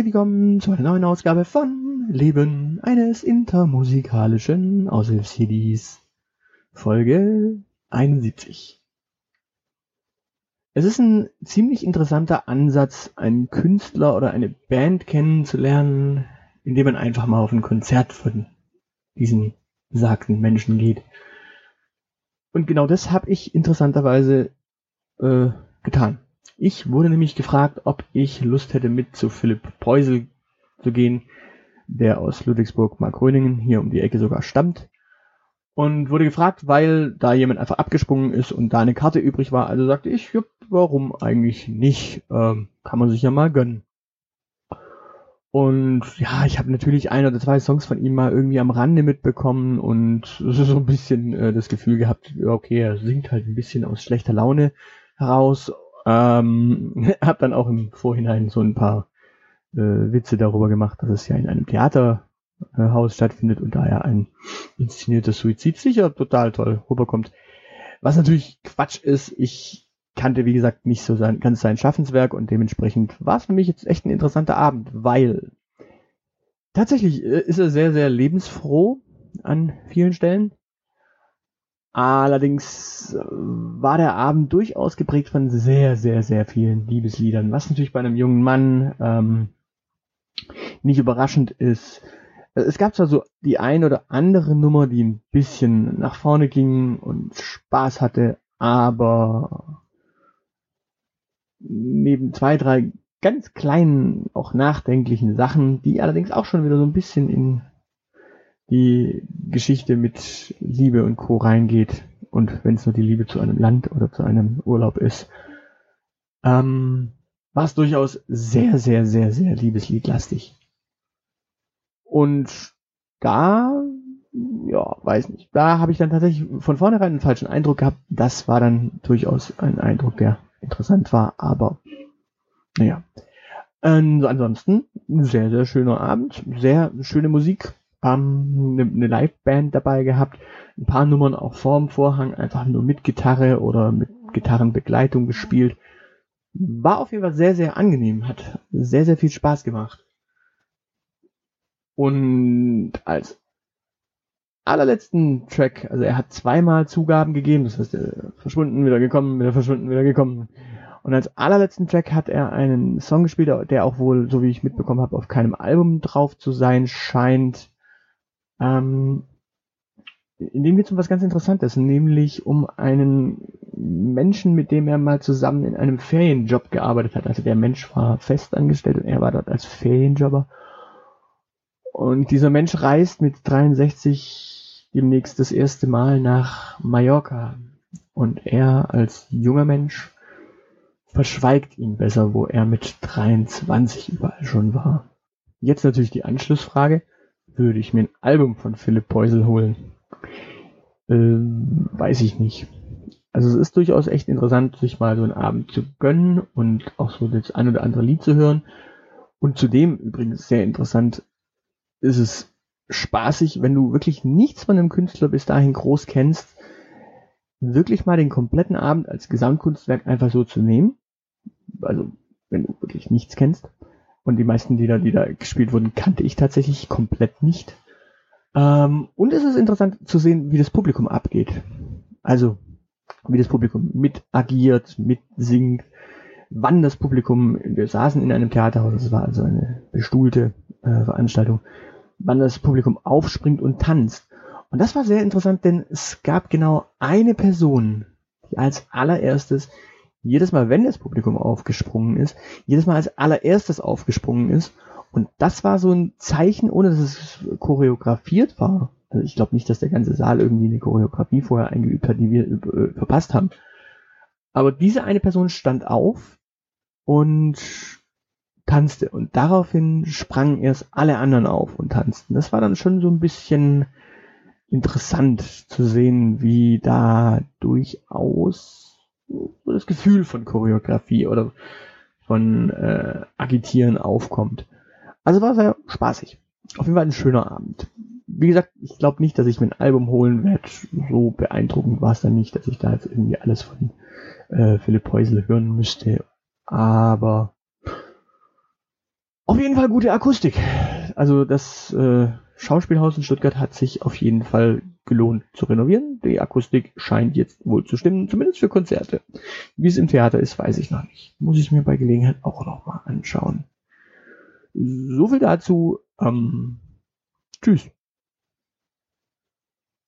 Herzlich willkommen zu einer neuen Ausgabe von Leben eines intermusikalischen Aushilfs-CDs. Folge 71. Es ist ein ziemlich interessanter Ansatz, einen Künstler oder eine Band kennenzulernen, indem man einfach mal auf ein Konzert von diesen besagten Menschen geht. Und genau das habe ich interessanterweise äh, getan. Ich wurde nämlich gefragt, ob ich Lust hätte, mit zu Philipp Preusel zu gehen, der aus Ludwigsburg-Markgröningen hier um die Ecke sogar stammt. Und wurde gefragt, weil da jemand einfach abgesprungen ist und da eine Karte übrig war. Also sagte ich, ja, warum eigentlich nicht? Ähm, kann man sich ja mal gönnen. Und ja, ich habe natürlich ein oder zwei Songs von ihm mal irgendwie am Rande mitbekommen und so ein bisschen äh, das Gefühl gehabt, okay, er singt halt ein bisschen aus schlechter Laune heraus ähm, hab dann auch im Vorhinein so ein paar äh, Witze darüber gemacht, dass es ja in einem Theaterhaus stattfindet und daher ein inszenierter Suizid sicher total toll rüberkommt. Was natürlich Quatsch ist, ich kannte, wie gesagt, nicht so sein, ganz sein Schaffenswerk und dementsprechend war es für mich jetzt echt ein interessanter Abend, weil tatsächlich äh, ist er sehr, sehr lebensfroh an vielen Stellen. Allerdings äh, war der Abend durchaus geprägt von sehr, sehr, sehr vielen Liebesliedern, was natürlich bei einem jungen Mann ähm, nicht überraschend ist. Äh, es gab zwar so die ein oder andere Nummer, die ein bisschen nach vorne ging und Spaß hatte, aber neben zwei, drei ganz kleinen, auch nachdenklichen Sachen, die allerdings auch schon wieder so ein bisschen in die Geschichte mit Liebe und Co. reingeht und wenn es nur die Liebe zu einem Land oder zu einem Urlaub ist, ähm, war es durchaus sehr, sehr, sehr, sehr liebesliedlastig. Und da, ja, weiß nicht, da habe ich dann tatsächlich von vornherein einen falschen Eindruck gehabt. Das war dann durchaus ein Eindruck, der interessant war, aber naja. Ähm, ansonsten, sehr, sehr schöner Abend, sehr schöne Musik, ähm, eine, eine Liveband dabei gehabt, ein paar Nummern auch vorm Vorhang, einfach nur mit Gitarre oder mit Gitarrenbegleitung gespielt. War auf jeden Fall sehr, sehr angenehm, hat sehr, sehr viel Spaß gemacht. Und als allerletzten Track, also er hat zweimal Zugaben gegeben, das heißt, er verschwunden, wieder gekommen, wieder verschwunden, wieder gekommen. Und als allerletzten Track hat er einen Song gespielt, der auch wohl, so wie ich mitbekommen habe, auf keinem Album drauf zu sein scheint. Ähm, in dem geht es um was ganz Interessantes, nämlich um einen Menschen, mit dem er mal zusammen in einem Ferienjob gearbeitet hat. Also der Mensch war festangestellt und er war dort als Ferienjobber. Und dieser Mensch reist mit 63 demnächst das erste Mal nach Mallorca. Und er als junger Mensch verschweigt ihm besser, wo er mit 23 überall schon war. Jetzt natürlich die Anschlussfrage würde ich mir ein Album von Philipp Peusel holen? Ähm, weiß ich nicht. Also es ist durchaus echt interessant, sich mal so einen Abend zu gönnen und auch so das ein oder andere Lied zu hören. Und zudem übrigens sehr interessant ist es spaßig, wenn du wirklich nichts von einem Künstler bis dahin groß kennst, wirklich mal den kompletten Abend als Gesamtkunstwerk einfach so zu nehmen. Also wenn du wirklich nichts kennst und die meisten Lieder, die da gespielt wurden, kannte ich tatsächlich komplett nicht. Ähm, und es ist interessant zu sehen, wie das Publikum abgeht. Also, wie das Publikum mit agiert, mitsingt, wann das Publikum, wir saßen in einem Theaterhaus, es war also eine bestuhlte äh, Veranstaltung, wann das Publikum aufspringt und tanzt. Und das war sehr interessant, denn es gab genau eine Person, die als allererstes jedes Mal, wenn das Publikum aufgesprungen ist, jedes Mal als allererstes aufgesprungen ist. Und das war so ein Zeichen, ohne dass es choreografiert war. Also ich glaube nicht, dass der ganze Saal irgendwie eine Choreografie vorher eingeübt hat, die wir äh, verpasst haben. Aber diese eine Person stand auf und tanzte und daraufhin sprangen erst alle anderen auf und tanzten. Das war dann schon so ein bisschen interessant zu sehen, wie da durchaus das Gefühl von Choreografie oder von äh, Agitieren aufkommt. Also war sehr spaßig. Auf jeden Fall ein schöner Abend. Wie gesagt, ich glaube nicht, dass ich mir ein Album holen werde. So beeindruckend war es dann nicht, dass ich da jetzt irgendwie alles von äh, Philipp Häusel hören müsste. Aber Auf jeden Fall gute Akustik. Also das äh, Schauspielhaus in Stuttgart hat sich auf jeden Fall gelohnt zu renovieren. Die Akustik scheint jetzt wohl zu stimmen, zumindest für Konzerte. Wie es im Theater ist, weiß ich noch nicht. Muss ich mir bei Gelegenheit auch noch mal anschauen. So viel dazu. Ähm, tschüss.